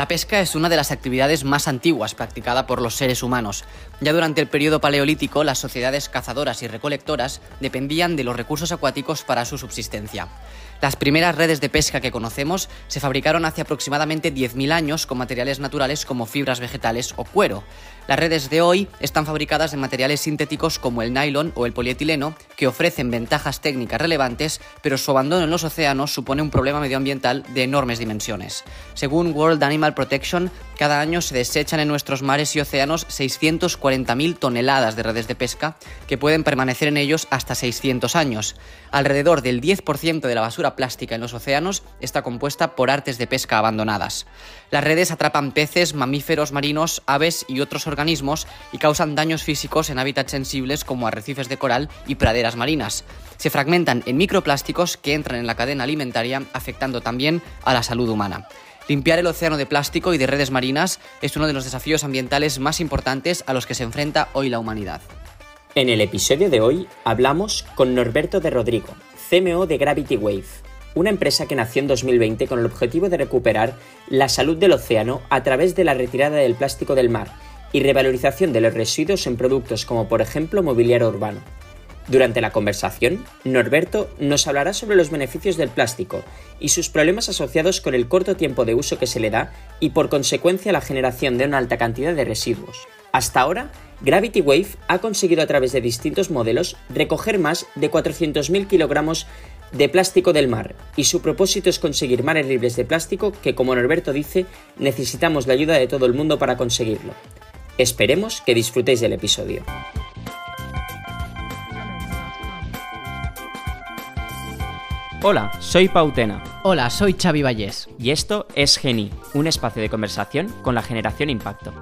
La pesca es una de las actividades más antiguas practicada por los seres humanos. Ya durante el periodo paleolítico, las sociedades cazadoras y recolectoras dependían de los recursos acuáticos para su subsistencia. Las primeras redes de pesca que conocemos se fabricaron hace aproximadamente 10.000 años con materiales naturales como fibras vegetales o cuero. Las redes de hoy están fabricadas de materiales sintéticos como el nylon o el polietileno, que ofrecen ventajas técnicas relevantes, pero su abandono en los océanos supone un problema medioambiental de enormes dimensiones. Según World Animal Protection, cada año se desechan en nuestros mares y océanos 640.000 toneladas de redes de pesca, que pueden permanecer en ellos hasta 600 años. Alrededor del 10% de la basura plástica en los océanos está compuesta por artes de pesca abandonadas. Las redes atrapan peces, mamíferos marinos, aves y otros organismos y causan daños físicos en hábitats sensibles como arrecifes de coral y praderas marinas. Se fragmentan en microplásticos que entran en la cadena alimentaria afectando también a la salud humana. Limpiar el océano de plástico y de redes marinas es uno de los desafíos ambientales más importantes a los que se enfrenta hoy la humanidad. En el episodio de hoy hablamos con Norberto de Rodrigo, CMO de Gravity Wave, una empresa que nació en 2020 con el objetivo de recuperar la salud del océano a través de la retirada del plástico del mar y revalorización de los residuos en productos como por ejemplo mobiliario urbano. Durante la conversación, Norberto nos hablará sobre los beneficios del plástico y sus problemas asociados con el corto tiempo de uso que se le da y por consecuencia la generación de una alta cantidad de residuos. Hasta ahora, Gravity Wave ha conseguido a través de distintos modelos recoger más de 400.000 kilogramos de plástico del mar y su propósito es conseguir mares libres de plástico que, como Norberto dice, necesitamos la ayuda de todo el mundo para conseguirlo. Esperemos que disfrutéis del episodio. Hola, soy Pautena. Hola, soy Xavi Vallés. Y esto es Geni, un espacio de conversación con la generación Impacto.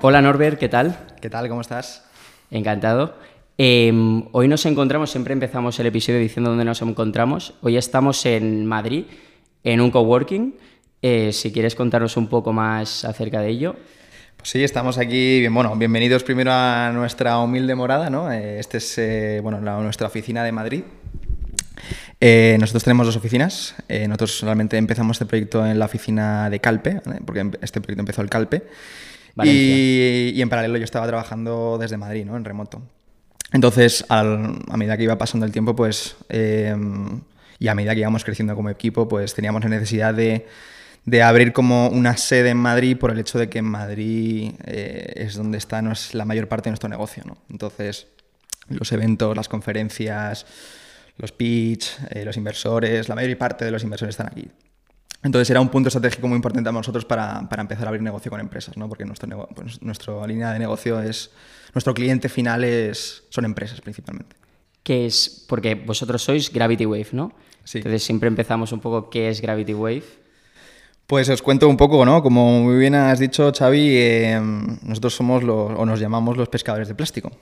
Hola Norbert, ¿qué tal? ¿Qué tal? ¿Cómo estás? Encantado. Em, hoy nos encontramos, siempre empezamos el episodio diciendo dónde nos encontramos. Hoy estamos en Madrid, en un coworking. Eh, si quieres contarnos un poco más acerca de ello. Pues sí, estamos aquí. Bueno, bienvenidos primero a nuestra humilde morada, ¿no? Eh, este es eh, bueno, nuestra oficina de Madrid. Eh, nosotros tenemos dos oficinas. Eh, nosotros realmente empezamos este proyecto en la oficina de Calpe, porque este proyecto empezó el Calpe. Y, en paralelo yo estaba trabajando desde Madrid, ¿no? en remoto. Entonces, a medida que iba pasando el tiempo, pues, em, y a medida que íbamos creciendo como equipo, pues teníamos la necesidad de, de abrir como una sede en Madrid por el hecho de que en Madrid eh, es donde está la mayor parte de nuestro negocio. ¿no? Entonces, los eventos, las conferencias, los pitch, eh, los inversores, la mayor parte de los inversores están aquí. Entonces era un punto estratégico muy importante para nosotros para, para empezar a abrir negocio con empresas, ¿no? porque nuestro pues, nuestra línea de negocio es, nuestro cliente final es, son empresas principalmente. ¿Qué es? Porque vosotros sois Gravity Wave, ¿no? Sí. Entonces siempre empezamos un poco, ¿qué es Gravity Wave? Pues os cuento un poco, ¿no? Como muy bien has dicho, Xavi, eh, nosotros somos los, o nos llamamos los pescadores de plástico.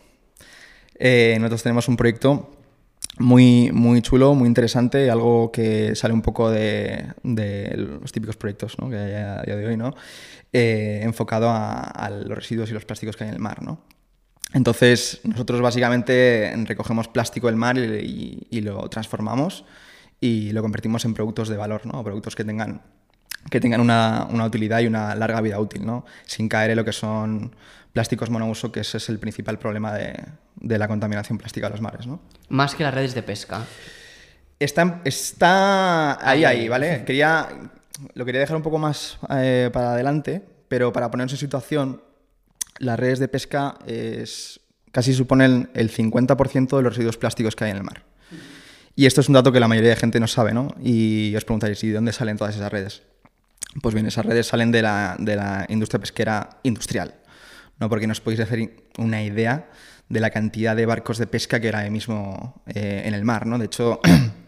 Eh, nosotros tenemos un proyecto muy, muy chulo, muy interesante, algo que sale un poco de, los típicos proyectos que hay a día de hoy, ¿no? Eh, enfocado a, los residuos y los plásticos que hay en el mar. ¿no? Entonces, nosotros básicamente recogemos plástico del mar y, lo transformamos y lo convertimos en productos de valor, ¿no? productos que tengan, que tengan una, una utilidad y una larga vida útil, ¿no? sin caer en lo que son plásticos monouso, que ese es el principal problema de, de la contaminación plástica de los mares. ¿no? Más que las redes de pesca. Está, está ahí, ahí, ¿vale? Quería, lo quería dejar un poco más eh, para adelante, pero para ponernos en situación, las redes de pesca es, casi suponen el 50% de los residuos plásticos que hay en el mar. Y esto es un dato que la mayoría de gente no sabe, ¿no? Y os preguntaréis, ¿y de dónde salen todas esas redes? Pues bien, esas redes salen de la, de la industria pesquera industrial. ¿no? Porque nos podéis hacer una idea de la cantidad de barcos de pesca que ahora mismo eh, en el mar, ¿no? De hecho,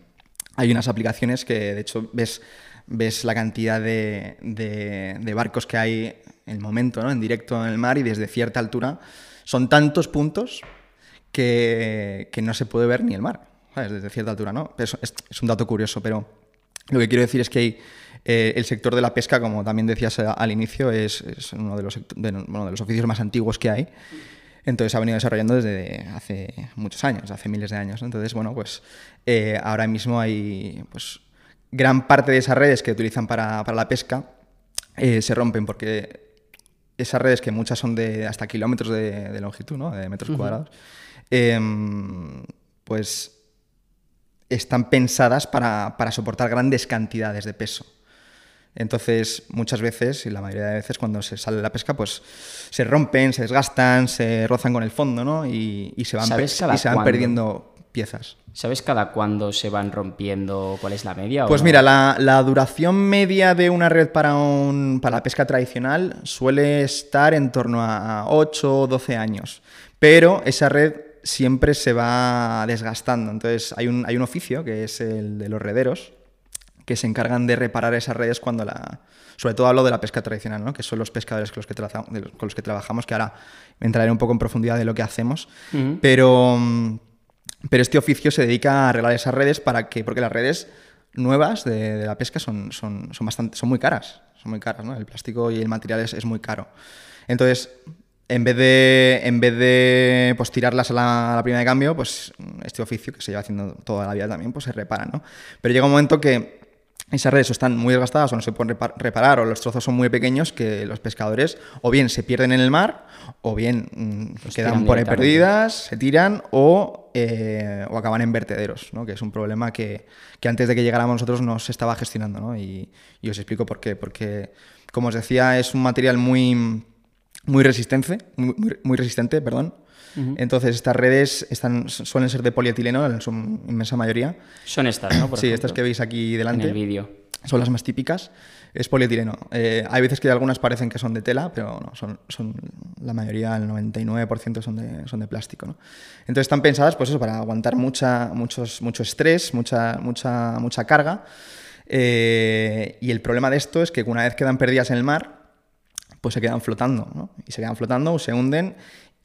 hay unas aplicaciones que, de hecho, ves, ves la cantidad de, de, barcos que hay en el momento, ¿no? En directo en el mar y desde cierta altura. Son tantos puntos que, que no se puede ver ni el mar, Desde cierta altura, ¿no? Es, un dato curioso, pero lo que quiero decir es que eh, el sector de la pesca, como también decías al inicio, es, uno, de los, de, los, oficios más antiguos que hay. Entonces ha venido desarrollando desde hace muchos años, hace miles de años. Entonces, bueno, pues eh, ahora mismo hay pues, gran parte de esas redes que utilizan para, la pesca eh, se rompen porque esas redes, que muchas son de hasta kilómetros de, de longitud, ¿no? de metros cuadrados, em, pues están pensadas para, para soportar grandes cantidades de peso. Entonces, muchas veces, y la mayoría de veces, cuando se sale la pesca, pues se rompen, se desgastan, se rozan con el fondo, ¿no? Y, y se van, ¿Sabes pe- cada y se van perdiendo piezas. ¿Sabes cada cuándo se van rompiendo? ¿Cuál es la media? Pues no? mira, la, la duración media de una red para, un, para la pesca tradicional suele estar en torno a 8 o 12 años. Pero esa red siempre se va desgastando. Entonces hay un, hay un oficio que es el de los rederos que se encargan de reparar esas redes cuando la... Sobre todo hablo de la pesca tradicional, ¿no? que son los pescadores con los que, traza- de los- con los que trabajamos, que ahora entraré un poco en profundidad de lo que hacemos. Pero, mm, pero este oficio se dedica a arreglar esas redes para que, porque las redes nuevas de, de la pesca son, son, son, bastante, son muy caras, son muy caras, ¿no? El plástico y el material es, es muy caro. Entonces, en vez de, en vez de pues, tirarlas a la, a la prima de cambio, pues este oficio que se lleva haciendo toda la vida también, pues se repara, ¿no? Pero llega un momento que esas redes o están muy desgastadas o no se pueden repa- reparar o los trozos son muy pequeños que los pescadores o bien se pierden en el mar o bien mm, quedan por ahí perdidas, se tiran o, eh, o acaban en vertederos, ¿no? que es un problema que, que antes de que llegáramos nosotros no se estaba gestionando. ¿no? Y, y os explico por qué. Porque, como os decía, es un material muy, muy resistente, muy- muy resistente, perdón. Entonces, estas redes están, suelen ser de polietileno en su inmensa mayoría. Son estas, ¿no? Por sí, ejemplo, estas que veis aquí En delante el vídeo. son las más típicas. Es polietileno. Eh, hay veces que algunas parecen que son de tela, pero no, son, son la mayoría, el 99% son de, son de plástico. ¿no? Entonces están pensadas pues eso, para aguantar mucha, muchos, mucho estrés, mucha, mucha, mucha carga. Eh, y el problema de esto es que una vez quedan perdidas en el mar, pues se quedan flotando, ¿no? Y se quedan flotando o se hunden.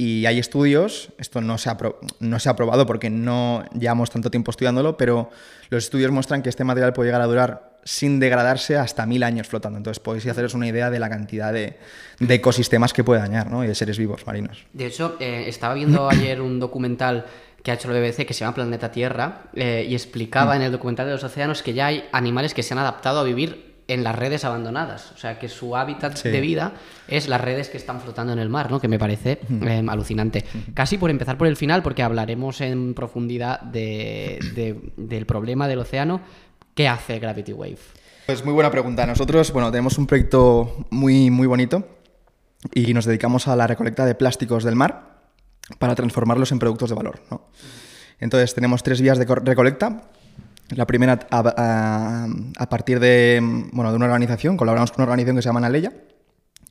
Y hay estudios, esto no se, ha no se ha probado porque no llevamos tanto tiempo estudiándolo, pero los estudios muestran que este material puede llegar a durar sin degradarse hasta mil años flotando. Entonces podéis haceros una idea de la cantidad de, de ecosistemas que puede dañar, ¿no? Y de seres vivos marinos. De hecho, eh, estaba viendo ayer un documental que ha hecho la BBC que se llama Planeta Tierra eh, y explicaba en el documental de los océanos que ya hay animales que se han adaptado a vivir en las redes abandonadas. O sea, que su hábitat Sí. de vida es las redes que están flotando en el mar, ¿no? Que me parece eh, alucinante. Casi por empezar por el final, porque hablaremos en profundidad de- de- del problema del océano. ¿Qué hace Gravity Wave? Pues muy buena pregunta. Nosotros, bueno, tenemos un proyecto muy, muy bonito y nos dedicamos a la recolecta de plásticos del mar para transformarlos en productos de valor. ¿no? Entonces, tenemos tres vías de co- recolecta. La primera, a, a- a partir de, bueno, de una organización, colaboramos con una organización que se llama Naleya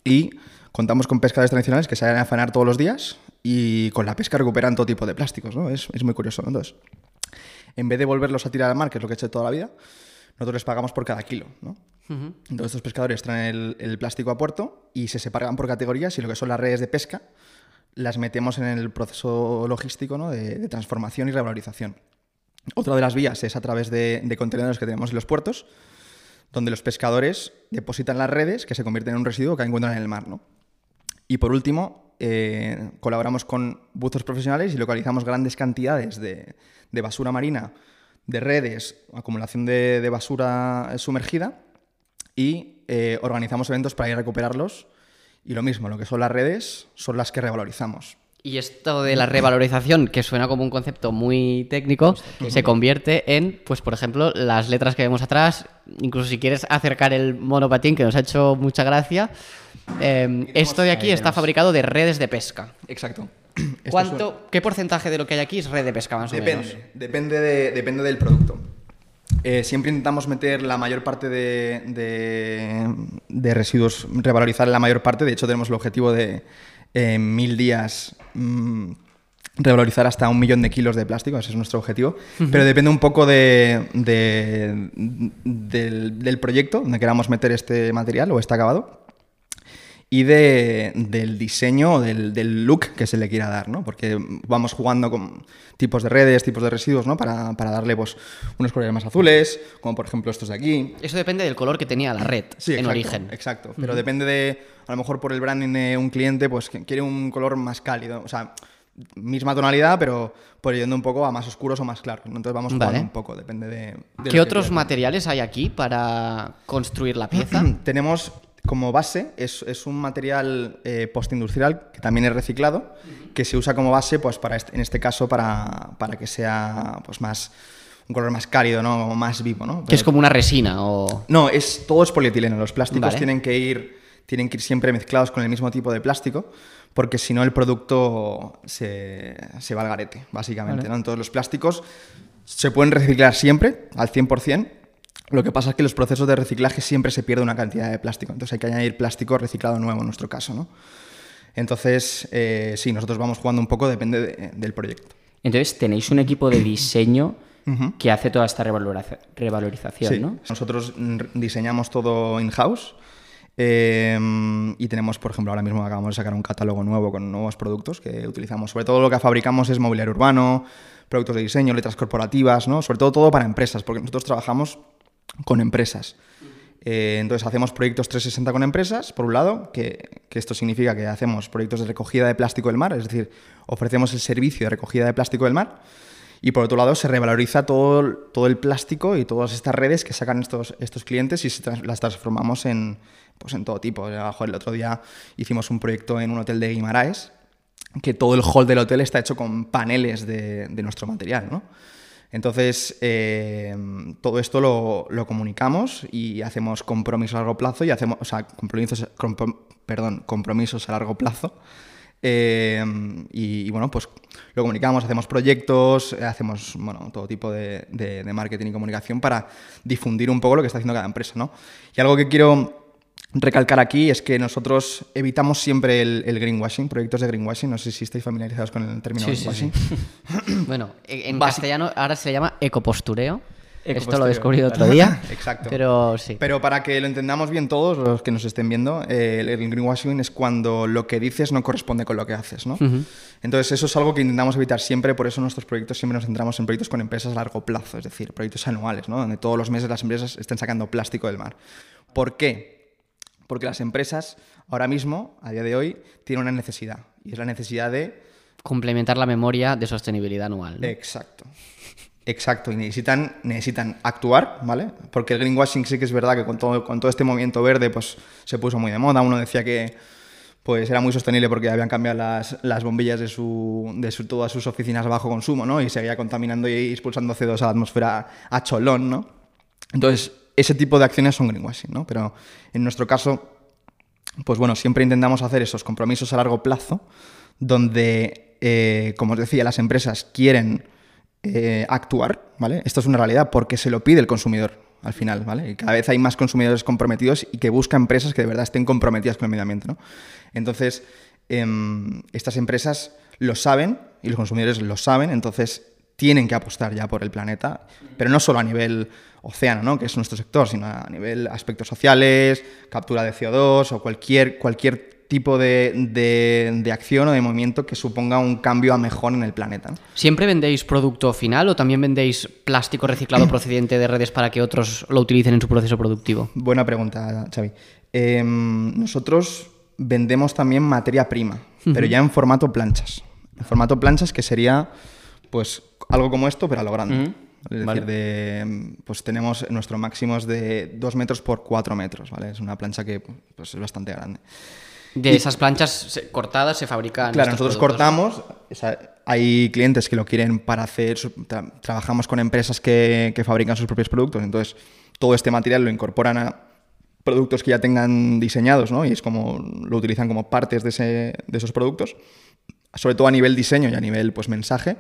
y contamos con pescadores tradicionales que salen a afanar todos los días y con la pesca recuperan todo tipo de plásticos. ¿no? Es, es muy curioso. ¿no? Entonces, en vez de volverlos a tirar al mar, que es lo que he hecho toda la vida, nosotros les pagamos por cada kilo. ¿no? Entonces estos pescadores traen el, el plástico a puerto y se separan por categorías y lo que son las redes de pesca las metemos en el proceso logístico ¿no? de, de transformación y revalorización. Otra de las vías es a través de, contenedores que tenemos en los puertos, donde los pescadores depositan las redes que se convierten en un residuo que encuentran en el mar. ¿no? Y por último, eh, colaboramos con buzos profesionales y localizamos grandes cantidades de, basura marina, de redes, acumulación de, de basura sumergida y eh, organizamos eventos para ir a recuperarlos. Y lo mismo, lo que son las redes son las que revalorizamos. Y esto de la revalorización, que suena como un concepto muy técnico, se convierte en, pues por ejemplo, las letras que vemos atrás, incluso si quieres acercar el monopatín, que nos ha hecho mucha gracia. eh, esto de aquí está fabricado de redes de pesca. Exacto. ¿Cuánto, ¿Qué porcentaje de lo que hay aquí es red de pesca más o menos? Depende, depende, de- depende del producto. Eh, siempre intentamos meter la mayor parte de, de- de residuos, revalorizar la mayor parte. De hecho, tenemos el objetivo de en mil días mm, revalorizar hasta un millón de kilos de plástico. Ese es nuestro objetivo. Pero depende un poco de, de- del, del proyecto donde queramos meter este material o este acabado y de- del diseño o del, del look que se le quiera dar, ¿no? Porque vamos jugando con tipos de redes, tipos de residuos, ¿no? Para, para darle pues, unos colores más azules, como por ejemplo estos de aquí. Eso depende del color que tenía la red Sí, en exacto, origen. Exacto, pero depende de, a lo mejor por el branding de un cliente, pues quiere un color más cálido, o sea, misma tonalidad, pero por yendo un poco a más oscuros o más claros. Entonces vamos jugando Vale. un poco, depende de... ¿Qué otros materiales hay aquí para construir la pieza? tenemos como base es, es un material eh, postindustrial que también es reciclado, que se usa como base, pues para este- en este caso, para, para que sea pues más un color más cálido, ¿no? Como más vivo, ¿no? Que es como una resina o... No, es, todo es polietileno. Los plásticos Vale. tienen, que ir, tienen que ir siempre mezclados con el mismo tipo de plástico, porque si no el producto se, se va al garete, básicamente. ¿no? Entonces los plásticos se pueden reciclar siempre, al 100%. Lo que pasa es que en los procesos de reciclaje siempre se pierde una cantidad de plástico. Entonces hay que añadir plástico reciclado nuevo en nuestro caso. ¿no? Entonces, eh, sí, nosotros vamos jugando un poco, depende de- del proyecto. Entonces tenéis un equipo de diseño que hace toda esta revaloriza- revalorización, Sí, ¿no? nosotros diseñamos todo in-house eh, y tenemos, por ejemplo, ahora mismo acabamos de sacar un catálogo nuevo con nuevos productos que utilizamos. Sobre todo lo que fabricamos es mobiliario urbano, productos de diseño, letras corporativas, ¿no? Sobre todo todo para empresas, porque nosotros trabajamos con empresas. Eh, entonces hacemos proyectos 360 con empresas, por un lado, que, que esto significa que hacemos proyectos de recogida de plástico del mar, es decir, ofrecemos el servicio de recogida de plástico del mar. Y por otro lado, se revaloriza todo, todo el plástico y todas estas redes que sacan estos, estos clientes y las transformamos en, pues en todo tipo. El otro día hicimos un proyecto en un hotel de Guimaraes que todo el hall del hotel está hecho con paneles de, de nuestro material, ¿no? Entonces, eh, todo esto lo, lo comunicamos y hacemos compromisos a largo plazo y hacemos, o sea, compromisos, comprom- perdón, compromisos a largo plazo. Eh, y, bueno, pues lo comunicamos, hacemos proyectos, hacemos bueno, todo tipo de, de- de marketing y comunicación para difundir un poco lo que está haciendo cada empresa, ¿no? Y algo que quiero recalcar aquí es que nosotros evitamos siempre el, el greenwashing, proyectos de greenwashing. No sé si estáis familiarizados con el término Sí, sí, greenwashing. sí. bueno, en Basi- castellano ahora se le llama ecopostureo. Esto Ecopostureo, lo descubrí otro día. Exacto. Pero sí. Pero para que lo entendamos bien todos los que nos estén viendo, eh, el, el greenwashing es cuando lo que dices no corresponde con lo que haces, ¿no? Entonces eso es algo que intentamos evitar siempre, por eso nuestros proyectos siempre nos centramos en proyectos con empresas a largo plazo, es decir, proyectos anuales, ¿no? Donde todos los meses las empresas estén sacando plástico del mar. ¿Por qué? Porque las empresas ahora mismo, a día de hoy, tienen una necesidad y es la necesidad de Complementar la memoria de sostenibilidad anual. ¿no? Exacto. Exacto, y necesitan, necesitan actuar, ¿vale? Porque el greenwashing sí que es verdad que con todo, con todo este movimiento verde pues, se puso muy de moda. Uno decía que pues, era muy sostenible porque habían cambiado las, las bombillas de, su, de su- todas sus oficinas a bajo consumo, ¿no? Y seguía contaminando y expulsando CO2 a la atmósfera a cholón, ¿no? Entonces, ese tipo de acciones son greenwashing, ¿no? Pero en nuestro caso, pues bueno, siempre intentamos hacer esos compromisos a largo plazo, donde, eh, como os decía, las empresas quieren eh, actuar, ¿vale? Esto es una realidad porque se lo pide el consumidor al final, ¿vale? Y cada vez hay más consumidores comprometidos y que buscan empresas que de verdad estén comprometidas con el medio ambiente, ¿no? Entonces, em, estas empresas lo saben y los consumidores lo saben, entonces tienen que apostar ya por el planeta, pero no solo a nivel océano, ¿no? que es nuestro sector, sino a nivel aspectos sociales, captura de CO2 o cualquier, cualquier tipo de, de- de acción o de movimiento que suponga un cambio a mejor en el planeta. ¿no? ¿Siempre vendéis producto final o también vendéis plástico reciclado procedente de redes para que otros lo utilicen en su proceso productivo? Buena pregunta, Xavi. Em, nosotros vendemos también materia prima, pero ya en formato planchas. En formato planchas que sería pues algo como esto, pero a lo grande. Es decir, de, pues tenemos nuestro máximo es de 2 metros por 4 metros, ¿vale? Es una plancha que pues, es bastante grande. De esas planchas cortadas se fabrican. Claro, nosotros productos. cortamos, o sea, hay clientes que lo quieren para hacer, tra- trabajamos con empresas que, que fabrican sus propios productos, entonces todo este material lo incorporan a productos que ya tengan diseñados, ¿no? Y es como, lo utilizan como partes de, ese- de esos productos, sobre todo a nivel diseño y a nivel, pues, mensaje.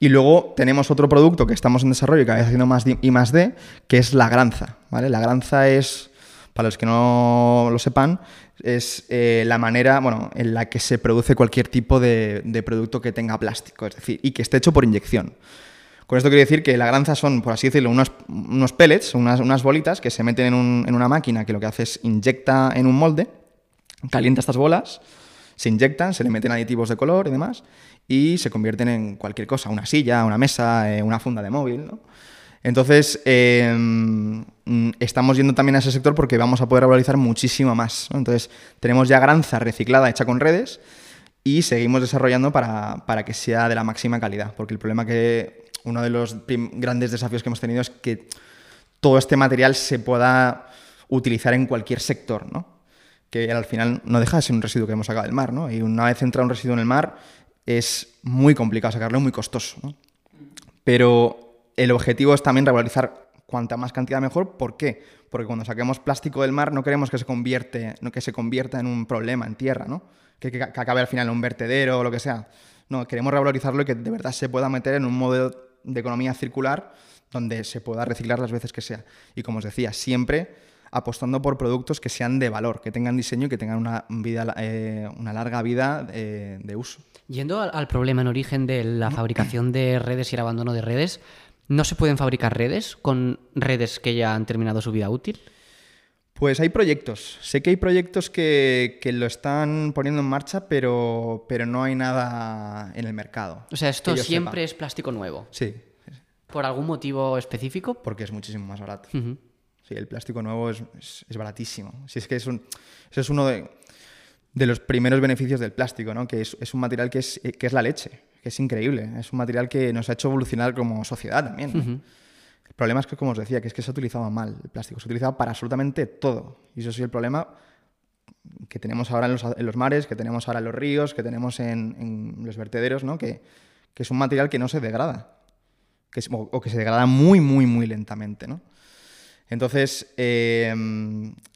Y luego tenemos otro producto que estamos en desarrollo y cada vez haciendo más y más de, que es la granza, ¿vale? La granza es, para los que no lo sepan, es eh, la manera, bueno, en la que se produce cualquier tipo de, de producto que tenga plástico, es decir, y que esté hecho por inyección. Con esto quiero decir que la granza son, por así decirlo, unos, unos pellets, unas, unas bolitas que se meten en, un- en una máquina que lo que hace es inyecta en un molde, calienta estas bolas, se inyectan, se le meten aditivos de color y demás, y se convierten en cualquier cosa, una silla, una mesa, eh, una funda de móvil, ¿no? Entonces, mm, estamos yendo también a ese sector porque vamos a poder valorizar muchísimo más. Entonces, tenemos ya granza reciclada hecha con redes y seguimos desarrollando para, para que sea de la máxima calidad. Porque el problema que, uno de los grandes desafíos que hemos tenido es que todo este material se pueda utilizar en cualquier sector, ¿no? Que al final no deja de ser un residuo que hemos sacado del mar, ¿no? Y una vez entra un residuo en el mar, es muy complicado sacarlo, muy costoso. Pero el objetivo es también regularizar cuanta más cantidad mejor. ¿Por qué? Porque cuando saquemos plástico del mar no queremos que se, convierte, que se convierta en un problema en tierra, ¿no? Que, que, que acabe al final en un vertedero o lo que sea. No, queremos revalorizarlo y que de verdad se pueda meter en un modelo de economía circular donde se pueda reciclar las veces que sea. Y como os decía, siempre apostando por productos que sean de valor, que tengan diseño y que tengan una, vida, eh, una larga vida eh, de uso. Yendo al, al, problema en origen de la fabricación de redes y el abandono de redes, ¿no se pueden fabricar redes con redes que ya han terminado su vida útil? Pues hay proyectos. Sé que hay proyectos que, que, lo están poniendo en marcha, pero, pero no hay nada en el mercado. O sea, esto siempre sepa. es plástico nuevo. Sí. ¿Por algún motivo específico? Porque es muchísimo más barato. Uh -huh. Sí, el plástico nuevo es, es, es baratísimo. Si es que es un, eso es uno de, de, los primeros beneficios del plástico, ¿no? Que es, es un material que es, que es, la leche, que es increíble. Es un material que nos ha hecho evolucionar como sociedad también. ¿no? Uh -huh. El problema es que, como os decía, que es que se ha utilizado mal el plástico. Se ha utilizado para absolutamente todo. Y eso es el problema que tenemos ahora en los, en los, mares, que tenemos ahora en los ríos, que tenemos en, en los vertederos, ¿no? Que, que, es un material que no se degrada. Que es, o, o, que se degrada muy, muy, muy lentamente, ¿no? Entonces, eh,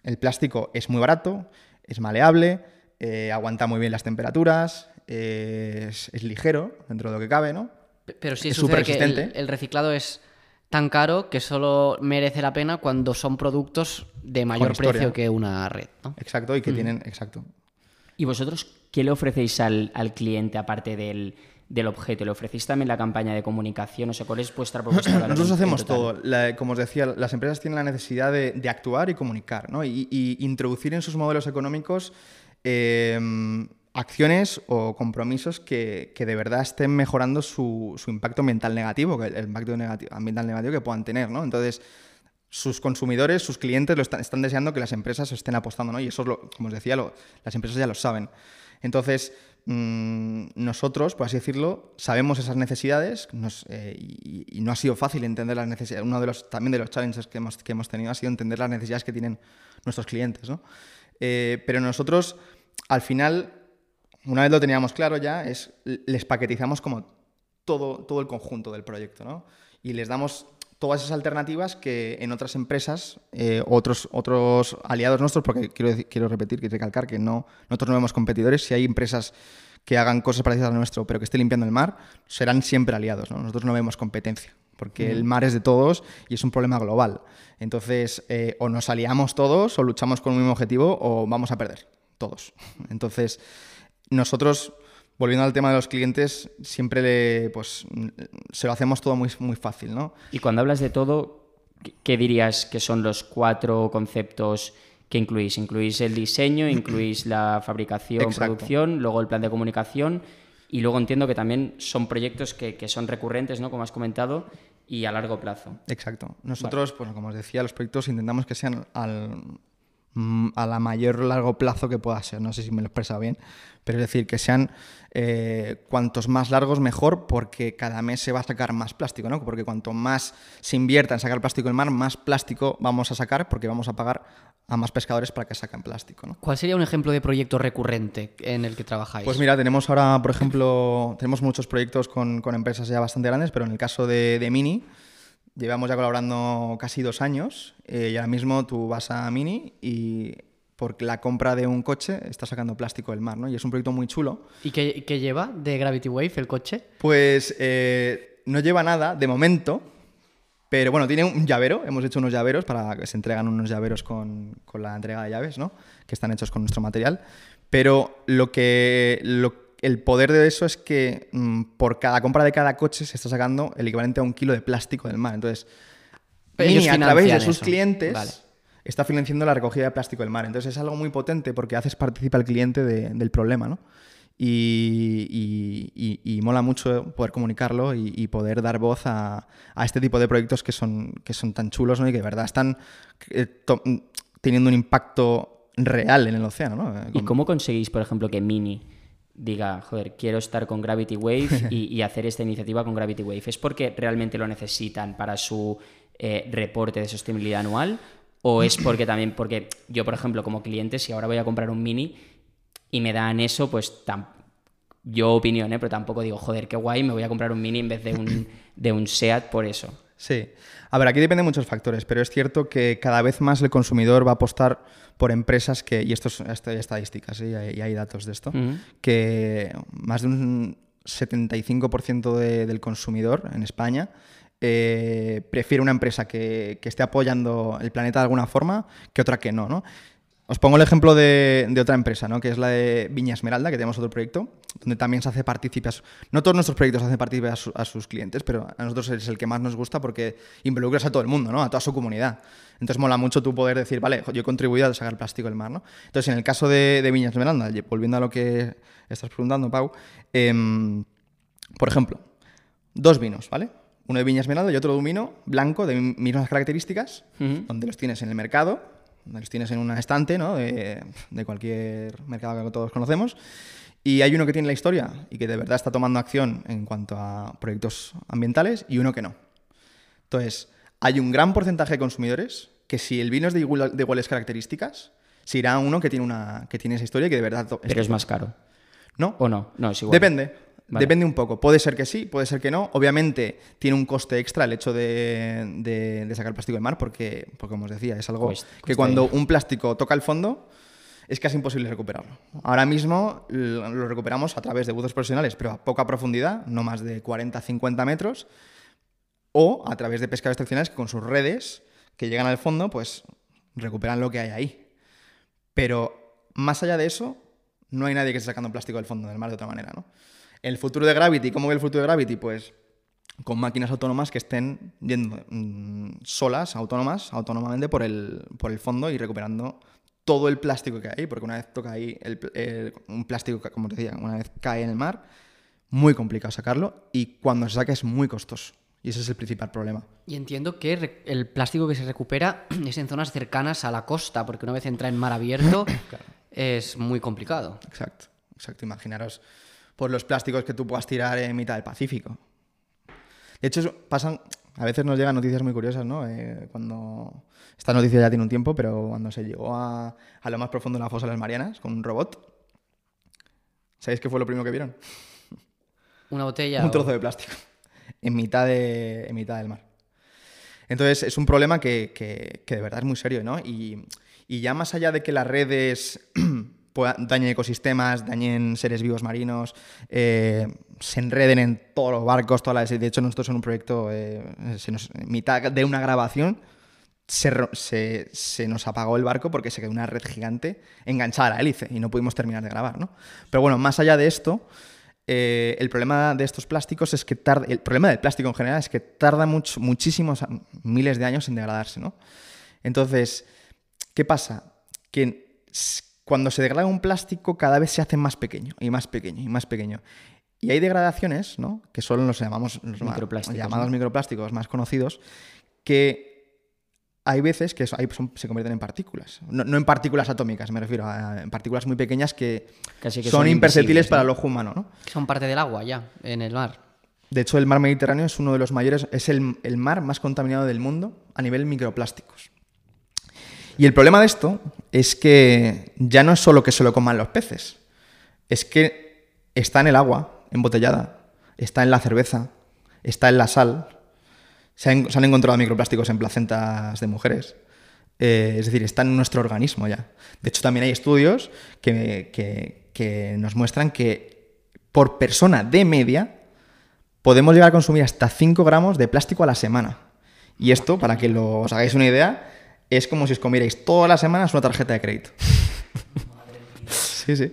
el plástico es muy barato, es maleable, eh, aguanta muy bien las temperaturas, eh, es, es, ligero dentro de lo que cabe, ¿no? Pero sí es súper resistente. El, el, reciclado es tan caro que solo merece la pena cuando son productos de mayor precio que una red, ¿no? Exacto, y que mm. tienen, exacto. ¿Y vosotros qué le ofrecéis al, al cliente aparte del, del objeto. ¿Le ofrecéis también la campaña de comunicación? O sea, ¿cuál es vuestra propuesta? Nosotros hacemos todo. La, como os decía, las empresas tienen la necesidad de, de actuar y comunicar, ¿no? Y, y, introducir en sus modelos económicos eh, acciones o compromisos que, que, de verdad estén mejorando su, su impacto ambiental negativo, el, el impacto negativo, ambiental negativo que puedan tener, ¿no? Entonces, sus consumidores, sus clientes lo están, están, deseando que las empresas estén apostando, ¿no? Y eso, es lo, como os decía, lo, las empresas ya lo saben. Entonces, mmm, nosotros, por así decirlo, sabemos esas necesidades nos, eh, y, y, no ha sido fácil entender las necesidades. Uno de los, también de los challenges que hemos, que hemos tenido ha sido entender las necesidades que tienen nuestros clientes. ¿no? Eh, pero nosotros, al final, una vez lo teníamos claro ya, es les paquetizamos como todo, todo el conjunto del proyecto. ¿no? Y les damos todas esas alternativas que en otras empresas, eh, otros, otros aliados nuestros, porque quiero, decir, quiero repetir, quiero recalcar que no, nosotros no vemos competidores, si hay empresas que hagan cosas parecidas a nuestro, pero que estén limpiando el mar, serán siempre aliados. ¿no? Nosotros no vemos competencia, porque mm. el mar es de todos y es un problema global. Entonces, eh, o nos aliamos todos, o luchamos con un mismo objetivo, o vamos a perder, todos. Entonces, nosotros volviendo al tema de los clientes, siempre le, pues, se lo hacemos todo muy, muy fácil, ¿no? Y cuando hablas de todo, ¿qué dirías que son los cuatro conceptos que incluís? ¿Incluís el diseño, incluís la fabricación, Exacto. producción, luego el plan de comunicación? Y luego entiendo que también son proyectos que, que son recurrentes, ¿no? Como has comentado, y a largo plazo. Exacto. Nosotros, vale. pues como os decía, los proyectos intentamos que sean al, a la mayor largo plazo que pueda ser. No sé si me lo he expresado bien, pero es decir, que sean eh, cuantos más largos mejor porque cada mes se va a sacar más plástico, ¿no? Porque cuanto más se invierta en sacar plástico del mar, más plástico vamos a sacar porque vamos a pagar a más pescadores para que saquen plástico, ¿no? ¿Cuál sería un ejemplo de proyecto recurrente en el que trabajáis? Pues mira, tenemos ahora, por ejemplo, tenemos muchos proyectos con, con empresas ya bastante grandes, pero en el caso de, de Mini, llevamos ya colaborando casi dos años eh, y ahora mismo tú vas a Mini y porque la compra de un coche está sacando plástico del mar, ¿no? Y es un proyecto muy chulo. ¿Y qué, qué lleva de Gravity Wave el coche? Pues eh, no lleva nada de momento, pero bueno, tiene un llavero. Hemos hecho unos llaveros para que se entregan unos llaveros con, con la entrega de llaves, ¿no? Que están hechos con nuestro material. Pero lo que, lo, el poder de eso es que mmm, por cada compra de cada coche se está sacando el equivalente a un kilo de plástico del mar. Entonces, Mini, a través de sus eso. clientes... Vale está financiando la recogida de plástico del mar. Entonces es algo muy potente porque haces participar al cliente de, del problema, ¿no? Y, y, y, y, mola mucho poder comunicarlo y, poder dar voz a, a, este tipo de proyectos que son, que son tan chulos ¿no? y que de verdad están eh, teniendo un impacto real en el océano. ¿no? ¿Y cómo conseguís, por ejemplo, que Mini diga, joder, quiero estar con Gravity Wave y, y hacer esta iniciativa con Gravity Wave? ¿Es porque realmente lo necesitan para su eh, reporte de sostenibilidad anual? ¿O es porque también, porque yo, por ejemplo, como cliente, si ahora voy a comprar un Mini y me dan eso, pues yo opinión, ¿eh? pero tampoco digo, joder, qué guay, me voy a comprar un Mini en vez de un, de un SEAT por eso. Sí. A ver, aquí depende de muchos factores, pero es cierto que cada vez más el consumidor va a apostar por empresas que, y esto es, estadísticas, ¿eh? y, hay, datos de esto, que más de un 75% del consumidor en España eh, prefiere una empresa que, esté apoyando el planeta de alguna forma que otra que no, ¿no? Os pongo el ejemplo de, otra empresa, ¿no? que es la de Viña Esmeralda, que tenemos otro proyecto, donde también se hace partícipe, no todos nuestros proyectos hacen partícipe a, sus clientes, pero a nosotros es el que más nos gusta porque involucras a todo el mundo, ¿no? a toda su comunidad. Entonces mola mucho tu poder decir, vale, yo he contribuido a sacar plástico del mar. ¿no? Entonces, en el caso de, de Viña Esmeralda, volviendo a lo que estás preguntando, Pau, em, por ejemplo, dos vinos, ¿vale? Uno de Viña Esmeralda y otro de un vino blanco de mismas características, donde los tienes en el mercado los tienes en un estante ¿no? de, cualquier mercado que todos conocemos. Y hay uno que tiene la historia y que de verdad está tomando acción en cuanto a proyectos ambientales y uno que no. Entonces, hay un gran porcentaje de consumidores que si el vino es de, iguales características, se irá a uno que tiene, una, que tiene esa historia y que de verdad... Pero es más caro. ¿No? ¿O no? No, es igual. Depende. Depende un poco. Puede ser que sí, puede ser que no. Obviamente tiene un coste extra el hecho de, sacar plástico del mar porque, porque, como os decía, es algo que cuando un plástico toca el fondo es casi imposible recuperarlo. Ahora mismo lo recuperamos a través de buzos profesionales, pero a poca profundidad, no más de 40-50 metros, o a través de pescadores extraccionales que con sus redes que llegan al fondo, pues recuperan lo que hay ahí. Pero más allá de eso, no hay nadie que esté sacando plástico del fondo del mar de otra manera, ¿no? El futuro de Gravity, ¿cómo ve el futuro de Gravity? Pues con máquinas autónomas que estén yendo mm, solas, autónomas, autónomamente por el, por el fondo y recuperando todo el plástico que hay, porque una vez toca ahí un plástico, como te decía, una vez cae en el mar, muy complicado sacarlo y cuando se saca es muy costoso. Y ese es el principal problema. Y entiendo que el plástico que se recupera es en zonas cercanas a la costa, porque una vez entra en mar abierto es muy complicado. Exacto, exacto. Imaginaros por los plásticos que tú puedas tirar en mitad del Pacífico. De hecho, pasan, a veces nos llegan noticias muy curiosas, ¿no? Eh, cuando esta noticia ya tiene un tiempo, pero cuando se llegó a, lo más profundo de la fosa de las Marianas con un robot, ¿sabéis qué fue lo primero que vieron? Una botella. un trozo de plástico en mitad, de, en mitad del mar. Entonces es un problema que, que, de verdad es muy serio, ¿no? Y, y ya más allá de que las redes dañen ecosistemas, dañen seres vivos marinos, eh, se enreden en todos los barcos, todas las... De hecho, nosotros en un proyecto, eh, mitad de una grabación, se, nos apagó el barco porque se quedó una red gigante enganchada a la hélice y no pudimos terminar de grabar, ¿no? Pero bueno, más allá de esto, eh, el problema de estos plásticos es que tarda, el problema del plástico en general es que tarda muchísimos miles de años en degradarse, ¿no? Entonces, ¿qué pasa? Que cuando se degrada un plástico cada vez se hace más pequeño y más pequeño y más pequeño. Y hay degradaciones, ¿no? que son los llamamos los microplásticos, llamados microplásticos más conocidos, que hay veces que se convierten en partículas. No, en partículas atómicas, me refiero, a, en partículas muy pequeñas que, son, imperceptibles para el ojo humano. ¿no? Son parte del agua ya, en el mar. De hecho, el mar Mediterráneo es uno de los mayores, es el, el mar más contaminado del mundo a nivel microplásticos. Y el problema de esto es que ya no es solo que se lo coman los peces, es que está en el agua embotellada, está en la cerveza, está en la sal. Se han, encontrado microplásticos en placentas de mujeres. Eh, es decir, está en nuestro organismo ya. De hecho, también hay estudios que, que nos muestran que por persona de media podemos llegar a consumir hasta 5 gramos de plástico a la semana. Y esto, para que lo, os hagáis una idea, es como si os comierais todas las semanas una tarjeta de crédito. sí, sí.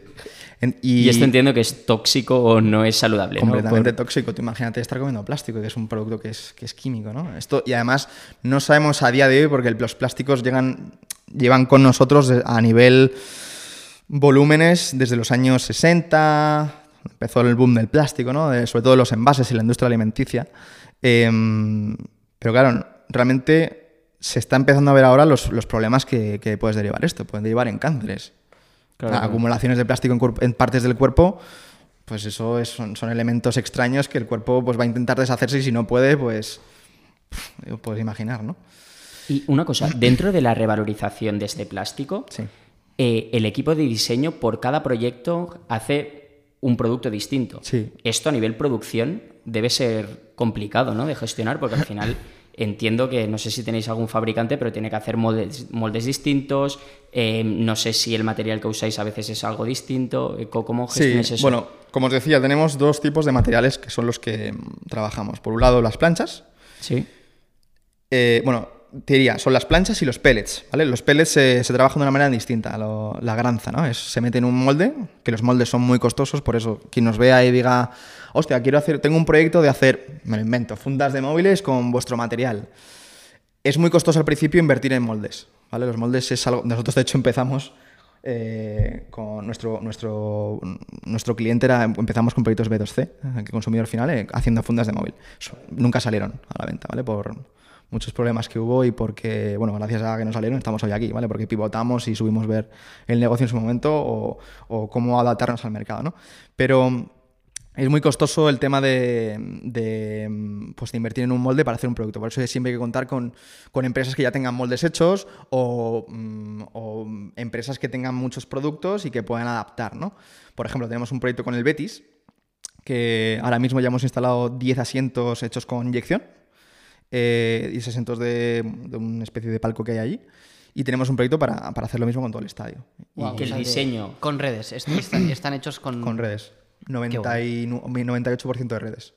y, esto entiendo que es tóxico o no es saludable. Completamente tóxico. Tú imagínate estar comiendo plástico, que es un producto que es, que es químico, ¿no? Esto, y además no sabemos a día de hoy, porque los plásticos llegan, llevan con nosotros a nivel volúmenes desde los años 60, empezó el boom del plástico, ¿no? sobre todo los envases y la industria alimenticia. Em, pero claro, realmente se está empezando a ver ahora los, problemas que, que, puedes derivar esto. Pueden derivar en cánceres. Acumulaciones de plástico en, partes del cuerpo, pues eso son, elementos extraños que el cuerpo pues, va a intentar deshacerse y si no puede, pues puedes imaginar, ¿no? Y una cosa, dentro de la revalorización de este plástico, eh, el equipo de diseño por cada proyecto hace un producto distinto. Sí. Esto a nivel producción debe ser complicado ¿no? de gestionar porque al final entiendo que no sé si tenéis algún fabricante, pero tiene que hacer moldes, moldes distintos. Eh, no sé si el material que usáis a veces es algo distinto. Eh, ¿Cómo gestionáis sí, eso? Bueno, como os decía, tenemos dos tipos de materiales que son los que mm, trabajamos. Por un lado, las planchas. Sí. Eh, bueno, te diría, son las planchas y los pellets, ¿vale? Los pellets se, trabajan de una manera distinta, la granza, ¿no? Es, se mete en un molde, que los moldes son muy costosos, por eso quien nos vea y diga, hostia, quiero hacer, tengo un proyecto de hacer, me lo invento, fundas de móviles con vuestro material. Es muy costoso al principio invertir en moldes, ¿vale? Los moldes es algo, nosotros de hecho empezamos eh, con nuestro, nuestro, nuestro cliente era, empezamos con proyectos B2C, eh, que consumidor final, eh, haciendo fundas de móvil. nunca salieron a la venta, ¿vale? Por, muchos problemas que hubo y porque, bueno, gracias a que nos salieron estamos hoy aquí, ¿vale? Porque pivotamos y subimos ver el negocio en su momento o, cómo adaptarnos al mercado, ¿no? Pero es muy costoso el tema de, de, pues de, invertir en un molde para hacer un producto. Por eso siempre hay que contar con, con empresas que ya tengan moldes hechos o, mm, o, empresas que tengan muchos productos y que puedan adaptar, ¿no? Por ejemplo, tenemos un proyecto con el Betis, que ahora mismo ya hemos instalado 10 asientos hechos con inyección, eh, 10 asientos de, de, una especie de palco que hay allí. Y tenemos un proyecto para, para hacer lo mismo con todo el estadio. y que el diseño... Con redes, están, están hechos con... Con redes. 90 y, 98% de redes.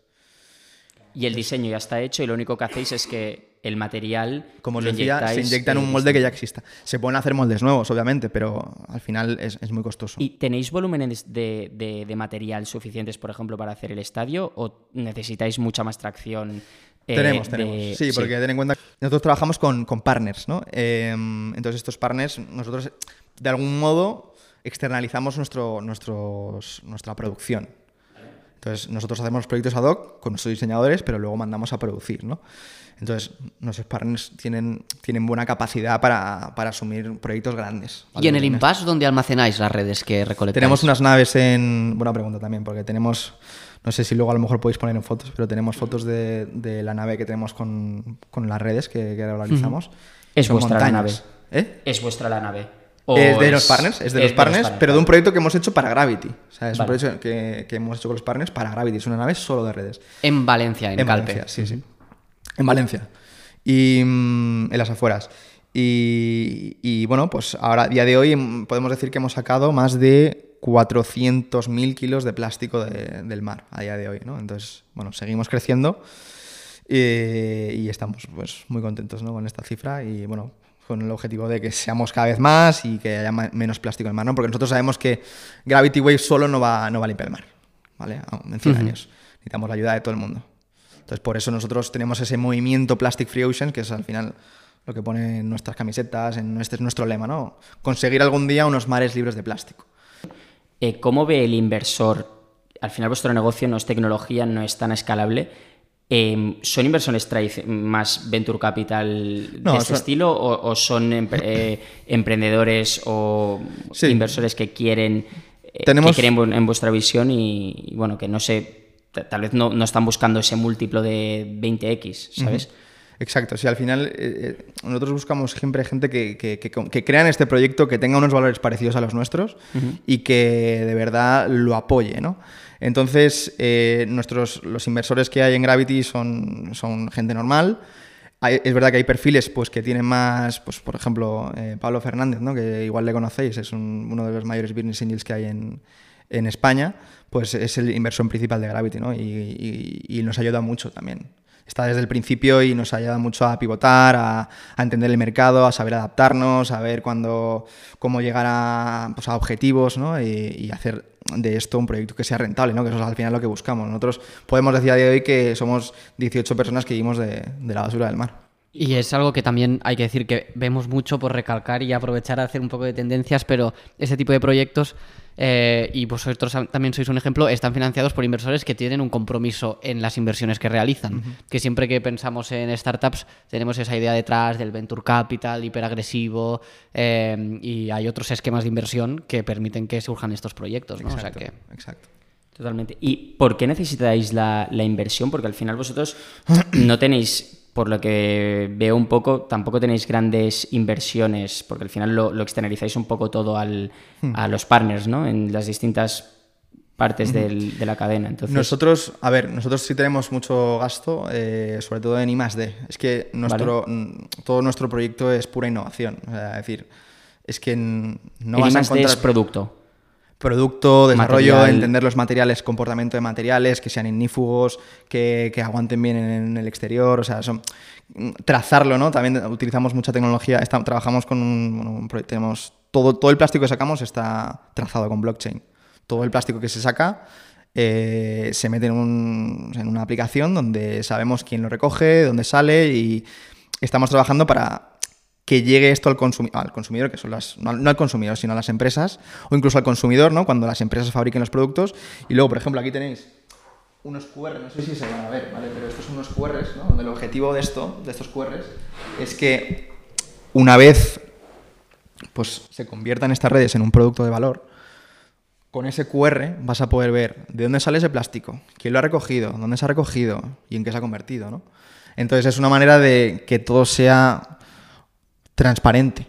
Y el diseño ya está hecho y lo único que hacéis es que el material. Como os decía, se inyecta en un molde que ya exista. Se pueden hacer moldes nuevos, obviamente, pero al final es, muy costoso. ¿Y tenéis volúmenes de, material suficientes, por ejemplo, para hacer el estadio o necesitáis mucha más tracción? Eh, tenemos, tenemos. Sí, porque ten en cuenta que nosotros trabajamos con, partners, ¿no? Em, entonces, estos partners, nosotros de algún modo externalizamos nuestro, nuestros, nuestra producción. Entonces, nosotros hacemos los proyectos ad hoc con nuestros diseñadores, pero luego mandamos a producir, ¿no? Entonces, nuestros partners tienen, tienen buena capacidad para, para asumir proyectos grandes. ¿Y en el Impasse dónde almacenáis las redes que recolectáis? Tenemos unas naves en... Buena pregunta también, porque tenemos... No sé si luego a lo mejor podéis poner en fotos, pero tenemos fotos de, de la nave que tenemos con, con las redes que, que realizamos. Es vuestra la nave. ¿Eh? Es vuestra la nave es de los partners, es de los partners, pero de un proyecto que hemos hecho para Gravity. O sea, es un proyecto que, que, hemos hecho con los partners para Gravity. Es una nave solo de redes. En Valencia, en, en Calpe. Valencia, sí, sí. En Valencia. Y mm, en las afueras. Y, y, bueno, pues ahora, a día de hoy, mm, podemos decir que hemos sacado más de 400.000 kilos de plástico de, del mar a día de hoy, ¿no? Entonces, bueno, seguimos creciendo y, y estamos pues muy contentos ¿no? con esta cifra y bueno, con el objetivo de que seamos cada vez más y que haya menos plástico en el mar, ¿no? Porque nosotros sabemos que Gravity Wave solo no va, no va a limpiar el mar, ¿vale? En 100 años. Necesitamos la ayuda de todo el mundo. Entonces, por eso nosotros tenemos ese movimiento Plastic Free Ocean, que es al final lo que pone en nuestras camisetas, en este es nuestro lema, ¿no? Conseguir algún día unos mares libres de plástico. Eh, ¿Cómo ve el inversor? Al final vuestro negocio no es tecnología, no es tan escalable Em, ¿Son inversores más venture capital de este estilo o, son eh, emprendedores o inversores que quieren, eh, que creen en vuestra visión y, bueno, que no sé, tal vez no, están buscando ese múltiplo de 20x, ¿sabes? Exacto, sí, al final eh, nosotros buscamos siempre gente que, que, que, crean este proyecto, que tenga unos valores parecidos a los nuestros y que de verdad lo apoye, ¿no? Entonces, eh, nuestros, los inversores que hay en Gravity son, son gente normal. es verdad que hay perfiles pues, que tienen más, pues, por ejemplo, eh, Pablo Fernández, ¿no? que igual le conocéis, es uno de los mayores business angels que hay en, en, España, pues es el inversor principal de Gravity ¿no? y, y nos ayuda mucho también está desde el principio y nos ayuda mucho a pivotar, a, entender el mercado, a saber adaptarnos, a ver cuándo, cómo llegar a, pues, objetivos ¿no? y, hacer de esto un proyecto que sea rentable, ¿no? que eso es al final lo que buscamos. Nosotros podemos decir a día de hoy que somos 18 personas que vivimos de la basura del mar. Y es algo que también hay que decir que vemos mucho por recalcar y aprovechar a hacer un poco de tendencias, pero ese tipo de proyectos eh, y vosotros también sois un ejemplo, están financiados por inversores que tienen un compromiso en las inversiones que realizan. Que siempre que pensamos en startups tenemos esa idea detrás del venture capital hiperagresivo eh, y hay otros esquemas de inversión que permiten que surjan estos proyectos. ¿no? Exacto, que... exacto. Totalmente. ¿Y por qué necesitáis la, la inversión? Porque al final vosotros no tenéis por lo que veo un poco, tampoco tenéis grandes inversiones, porque al final lo, externalizáis un poco todo al, hmm. a los partners, ¿no? En las distintas partes del, de la cadena. Entonces... Nosotros, a ver, nosotros sí tenemos mucho gasto, eh, sobre todo en I +D. Es que nuestro, todo nuestro proyecto es pura innovación. es decir, es que no vas a encontrar... es producto producto, desarrollo, entender los materiales, comportamiento de materiales, que sean ignífugos, que, aguanten bien en, el exterior, o sea, son, trazarlo, ¿no? También utilizamos mucha tecnología, trabajamos con un, tenemos todo, todo el plástico que sacamos está trazado con blockchain. Todo el plástico que se saca eh, se mete en, en una aplicación donde sabemos quién lo recoge, dónde sale y estamos trabajando para que llegue esto al, consumidor, que son las, no, al consumidor, sino a las empresas, o incluso al consumidor, ¿no? Cuando las empresas fabriquen los productos. Y luego, por ejemplo, aquí tenéis unos QR, no sé si se van a ver, ¿vale? Pero estos son unos QRs, ¿no? Donde el objetivo de esto, de estos QRs, es que una vez pues, se conviertan estas redes en un producto de valor, con ese QR vas a poder ver de dónde sale ese plástico, quién lo ha recogido, dónde se ha recogido y en qué se ha convertido, ¿no? Entonces es una manera de que todo sea transparente.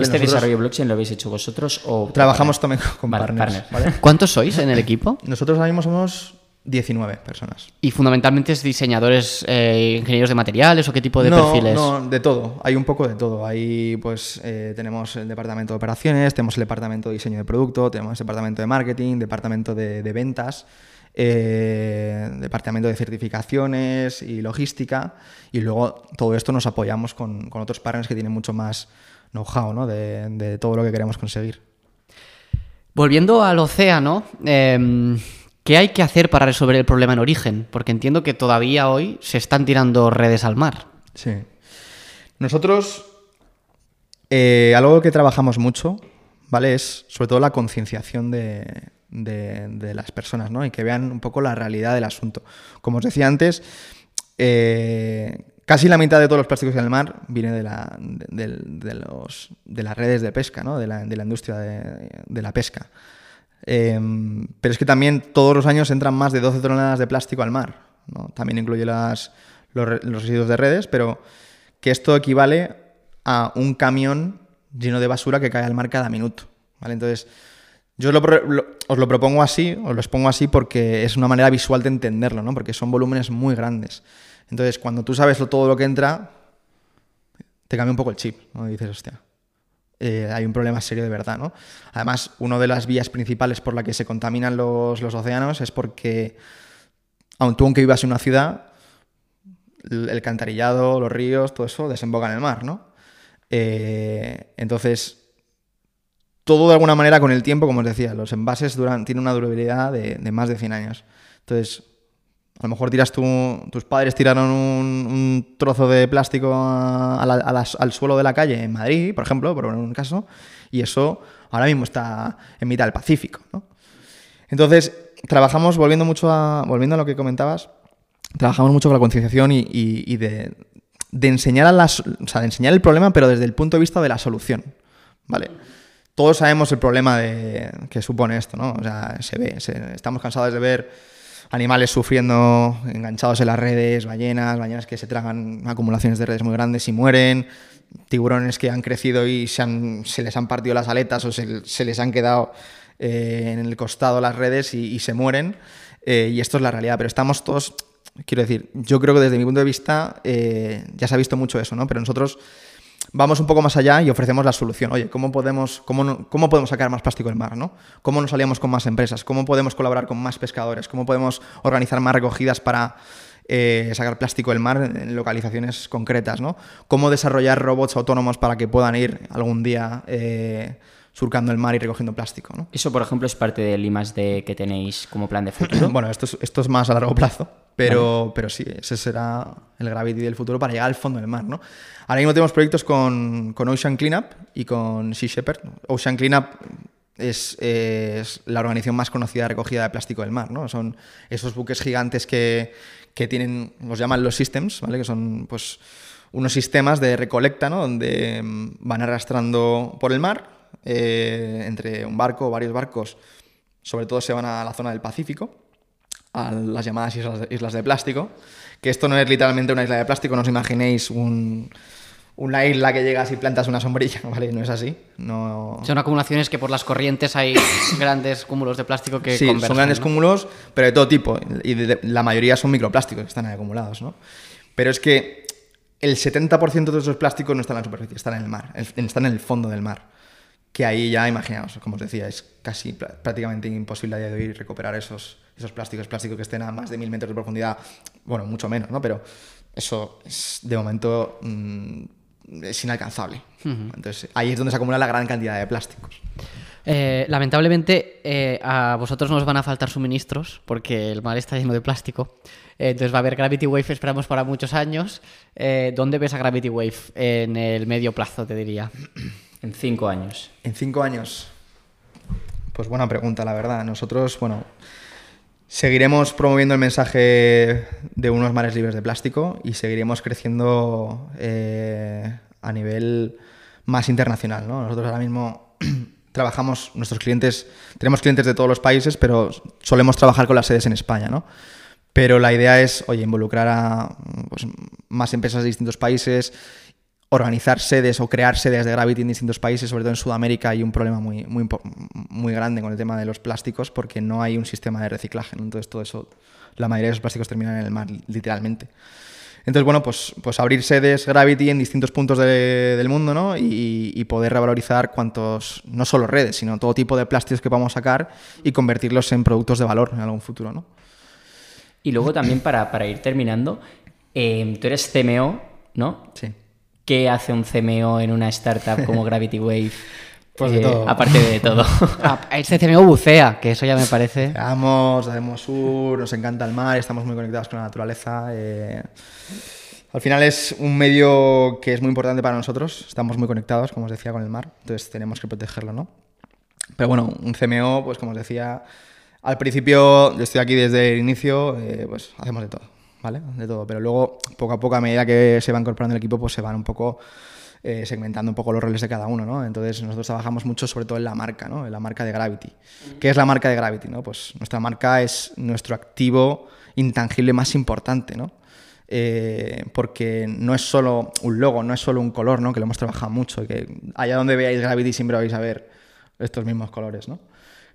¿Este desarrollo blockchain lo habéis hecho vosotros o trabajamos también con partners? ¿Cuántos sois en el equipo? Nosotros ahora mismo somos 19 personas. ¿Y fundamentalmente es diseñadores, eh, ingenieros de materiales o qué tipo de perfiles? No, de todo. Hay un poco de todo. Ahí pues eh, tenemos el departamento de operaciones, tenemos el departamento de diseño de producto, tenemos el departamento de marketing, departamento de ventas eh, departamento de certificaciones y logística, y luego todo esto nos apoyamos con, otros partners que tienen mucho más know-how ¿no? de, todo lo que queremos conseguir. Volviendo al océano, em, ¿qué hay que hacer para resolver el problema en origen? Porque entiendo que todavía hoy se están tirando redes al mar. Sí. Nosotros, eh, algo que trabajamos mucho, ¿vale? Es sobre todo la concienciación de, de, las personas, ¿no? Y que vean un poco la realidad del asunto. Como os decía antes, eh, casi la mitad de todos los plásticos en el mar viene de, la, de, las redes de pesca, ¿no? De la, industria de, la pesca. Em, pero es que también todos los años entran más de 12 toneladas de plástico al mar. También incluye las, los, los residuos de redes, pero que esto equivale a un camión lleno de basura que cae al mar cada minuto. ¿vale? Entonces, yo os lo propongo así, os lo expongo así porque es una manera visual de entenderlo, ¿no? Porque son volúmenes muy grandes. Entonces, cuando tú sabes todo lo que entra, te cambia un poco el chip, ¿no? Dices, hostia, eh, hay un problema serio de verdad, ¿no? Además, una de las vías principales por la que se contaminan los, océanos es porque, aun tú aunque vivas en una ciudad, el, el cantarillado, los ríos, todo eso desemboca en el mar, ¿no? Eh, entonces, todo de alguna manera con el tiempo, como os decía, los envases tienen una durabilidad de, más de 100 años. Entonces, a lo mejor tiras tú, tus padres tiraron un, trozo de plástico al suelo de la calle en Madrid, por ejemplo, por un caso, y eso ahora mismo está en mitad del Pacífico. Entonces, trabajamos, volviendo mucho a, volviendo a lo que comentabas, trabajamos mucho con la concienciación y, de, enseñar a las, de enseñar el problema, pero desde el punto de vista de la solución. ¿Vale? Todos sabemos el problema que supone esto, ¿no? O sea, se ve, estamos cansados de ver animales sufriendo, enganchados en las redes, ballenas, ballenas que se tragan acumulaciones de redes muy grandes y mueren, tiburones que han crecido y se, han, se les han partido las aletas o se, les han quedado eh, en el costado las redes y, se mueren. Eh, y esto es la realidad, pero estamos todos, quiero decir, yo creo que desde mi punto de vista eh, ya se ha visto mucho eso, ¿no? Pero nosotros vamos un poco más allá y ofrecemos la solución. Oye, ¿cómo podemos, cómo, cómo podemos sacar más plástico del mar? ¿no? ¿Cómo nos aliamos con más empresas? ¿Cómo podemos colaborar con más pescadores? ¿Cómo podemos organizar más recogidas para eh, sacar plástico del mar en localizaciones concretas? ¿no? ¿Cómo desarrollar robots autónomos para que puedan ir algún día... Eh, surcando el mar y recogiendo plástico. ¿no? Eso, por ejemplo, es parte del I+D que tenéis como plan de futuro. bueno, esto es, esto es más a largo plazo, pero, pero sí, ese será el Gravity del futuro para llegar al fondo del mar. ¿no? Ahora mismo tenemos proyectos con, Ocean Cleanup y con Sea Shepherd. Ocean Cleanup es, la organización más conocida de recogida de plástico del mar. ¿no? Son esos buques gigantes que, que tienen, los llaman los systems, ¿vale? que son pues, unos sistemas de recolecta ¿no? donde mm, van arrastrando por el mar eh, entre un barco o varios barcos, sobre todo se van a la zona del Pacífico, a las llamadas islas, de plástico, Que esto no es literalmente una isla de plástico, no os imaginéis un, una isla que llegas y plantas una sombrilla, ¿vale? No es así. No... Son acumulaciones que por las corrientes hay grandes cúmulos de plástico que Sí, son grandes ¿no? cúmulos, pero de todo tipo. Y de- de- la mayoría son microplásticos que están ahí acumulados, ¿no? Pero es que el 70% de esos plásticos no están en la superficie, están en el mar, están en el fondo del mar. Que ahí ya, imaginaos, como os decía, es casi pr- prácticamente imposible a día de hoy recuperar esos, esos plásticos, plásticos que estén a más de mil metros de profundidad, bueno, mucho menos, ¿no? Pero eso es, de momento mm, es inalcanzable. Entonces ahí es donde se acumula la gran cantidad de plásticos. Eh, lamentablemente eh, a vosotros no os van a faltar suministros porque el mar está lleno de plástico. Eh, entonces va a haber Gravity Wave, esperamos para muchos años. ¿Dónde ves a Gravity Wave? En el medio plazo, te diría. En cinco años. En cinco años. Pues buena pregunta, la verdad. Nosotros, bueno, seguiremos promoviendo el mensaje de unos mares libres de plástico y seguiremos creciendo eh, a nivel más internacional. ¿no? Nosotros ahora mismo trabajamos, nuestros clientes, tenemos clientes de todos los países, pero solemos trabajar con las sedes en España, ¿no? Pero la idea es, oye, involucrar a pues, más empresas de distintos países, organizar sedes o crear sedes de Gravity en distintos países, sobre todo en Sudamérica hay un problema muy, muy, muy grande con el tema de los plásticos porque no hay un sistema de reciclaje. ¿no? Entonces todo eso, la mayoría de esos plásticos terminan en el mar, literalmente. Entonces, bueno, pues, pues abrir sedes Gravity en distintos puntos de- del mundo, ¿no? Y, y poder revalorizar cuantos, no solo redes, sino todo tipo de plásticos que podamos sacar y convertirlos en productos de valor en algún futuro, ¿no? Y luego también para, para ir terminando, eh, tú eres CMO, ¿no? Sí. ¿Qué hace un CMO en una startup como Gravity Wave? Eh, Pues de todo. Aparte de todo. Ah, este CMO bucea, que eso ya me parece. Vamos, hacemos sur, nos encanta el mar, estamos muy conectados con la naturaleza. eh. Al final es un medio que es muy importante para nosotros, estamos muy conectados, como os decía, con el mar, entonces tenemos que protegerlo, ¿no? Pero bueno, un CMO, pues como os decía, al principio, yo estoy aquí desde el inicio, eh, pues hacemos de todo, ¿vale? De todo, pero luego, poco a poco, a medida que se va incorporando el equipo, pues se van un poco eh, segmentando un poco los roles de cada uno, ¿no? Entonces nosotros trabajamos mucho sobre todo en la marca, ¿no? En la marca de Gravity. ¿Qué es la marca de Gravity, no? Pues nuestra marca es nuestro activo intangible más importante, ¿no? Eh, porque no es solo un logo, no es solo un color, ¿no? Que lo hemos trabajado mucho, y que allá donde veáis Gravity siempre vais a ver estos mismos colores, ¿no?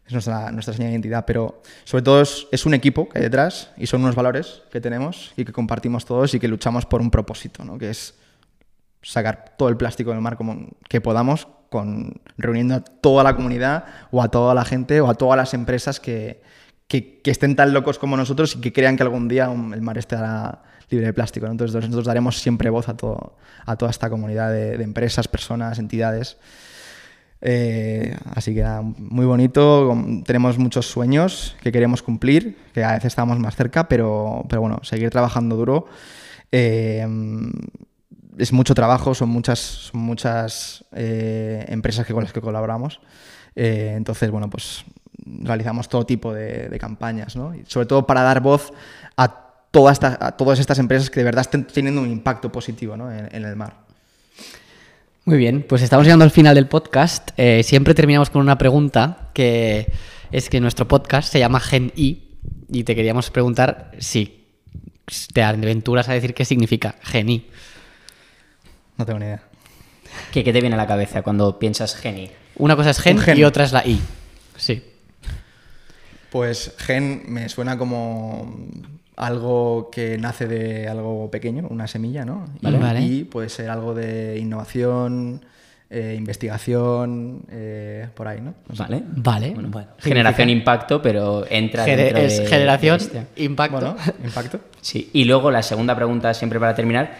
Es nuestra, nuestra señal de identidad, pero sobre todo es, es un equipo que hay detrás y son unos valores que tenemos y que compartimos todos y que luchamos por un propósito, ¿no? Que es sacar todo el plástico del mar como que podamos, con, reuniendo a toda la comunidad o a toda la gente o a todas las empresas que, que, que estén tan locos como nosotros y que crean que algún día el mar estará libre de plástico. ¿no? Entonces nosotros daremos siempre voz a, todo, a toda esta comunidad de, de empresas, personas, entidades. Eh, así que muy bonito. Tenemos muchos sueños que queremos cumplir, que a veces estamos más cerca, pero, pero bueno, seguir trabajando duro. Eh, es mucho trabajo, son muchas, muchas eh, empresas con las que colaboramos. Entonces, bueno, pues realizamos todo tipo de, campañas, ¿no? Y sobre todo para dar voz a, toda esta- a todas estas empresas que de verdad estén teniendo un impacto positivo ¿no? en el mar. Muy bien, pues estamos llegando al final del podcast. Eh, siempre terminamos con una pregunta, que es que nuestro podcast se llama Gen I y te queríamos preguntar si te aventuras a decir qué significa Gen I. No tengo ni idea. ¿Qué, qué te viene a la cabeza cuando piensas Geni? Una cosa es Gen, gen. y otra es la I. Sí. Pues gen me suena como algo que nace de algo pequeño, una semilla, ¿no? Y, Vale. Vale. y puede ser algo de innovación, eh, investigación, eh, por ahí, ¿no? ¿Vale? Vale. Bueno, bueno. Significa- Generación impacto, pero entra dentro es de- generación, de este. impacto. Bueno, impacto. Sí, y luego la segunda pregunta, siempre para terminar,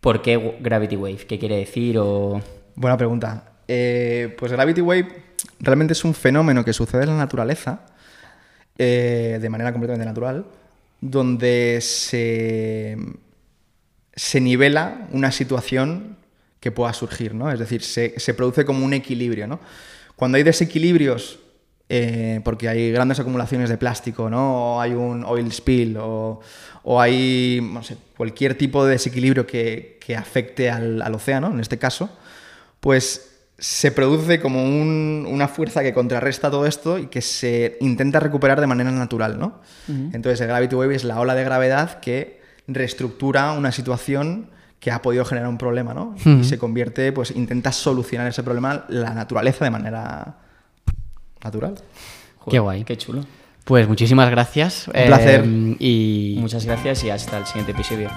¿por qué Gravity Wave? ¿Qué quiere decir? O... Buena pregunta. Eh, pues Gravity Wave realmente es un fenómeno que sucede en la naturaleza eh, de manera completamente natural, donde se, se nivela una situación que pueda surgir, ¿no? Es decir, se, se produce como un equilibrio, ¿no? Cuando hay desequilibrios, eh, porque hay grandes acumulaciones de plástico, ¿no? O hay un oil spill, o, o hay, no sé, cualquier tipo de desequilibrio que, que afecte al, al océano, en este caso, pues se produce como un- una fuerza que contrarresta todo esto y que se intenta recuperar de manera natural, ¿no? Entonces el Gravity Wave es la ola de gravedad que reestructura una situación que ha podido generar un problema, ¿no? Y se convierte, pues intenta solucionar ese problema la naturaleza de manera natural. Qué guay. Qué chulo. Pues muchísimas gracias. Un placer. Eh, y Muchas gracias y hasta el siguiente episodio.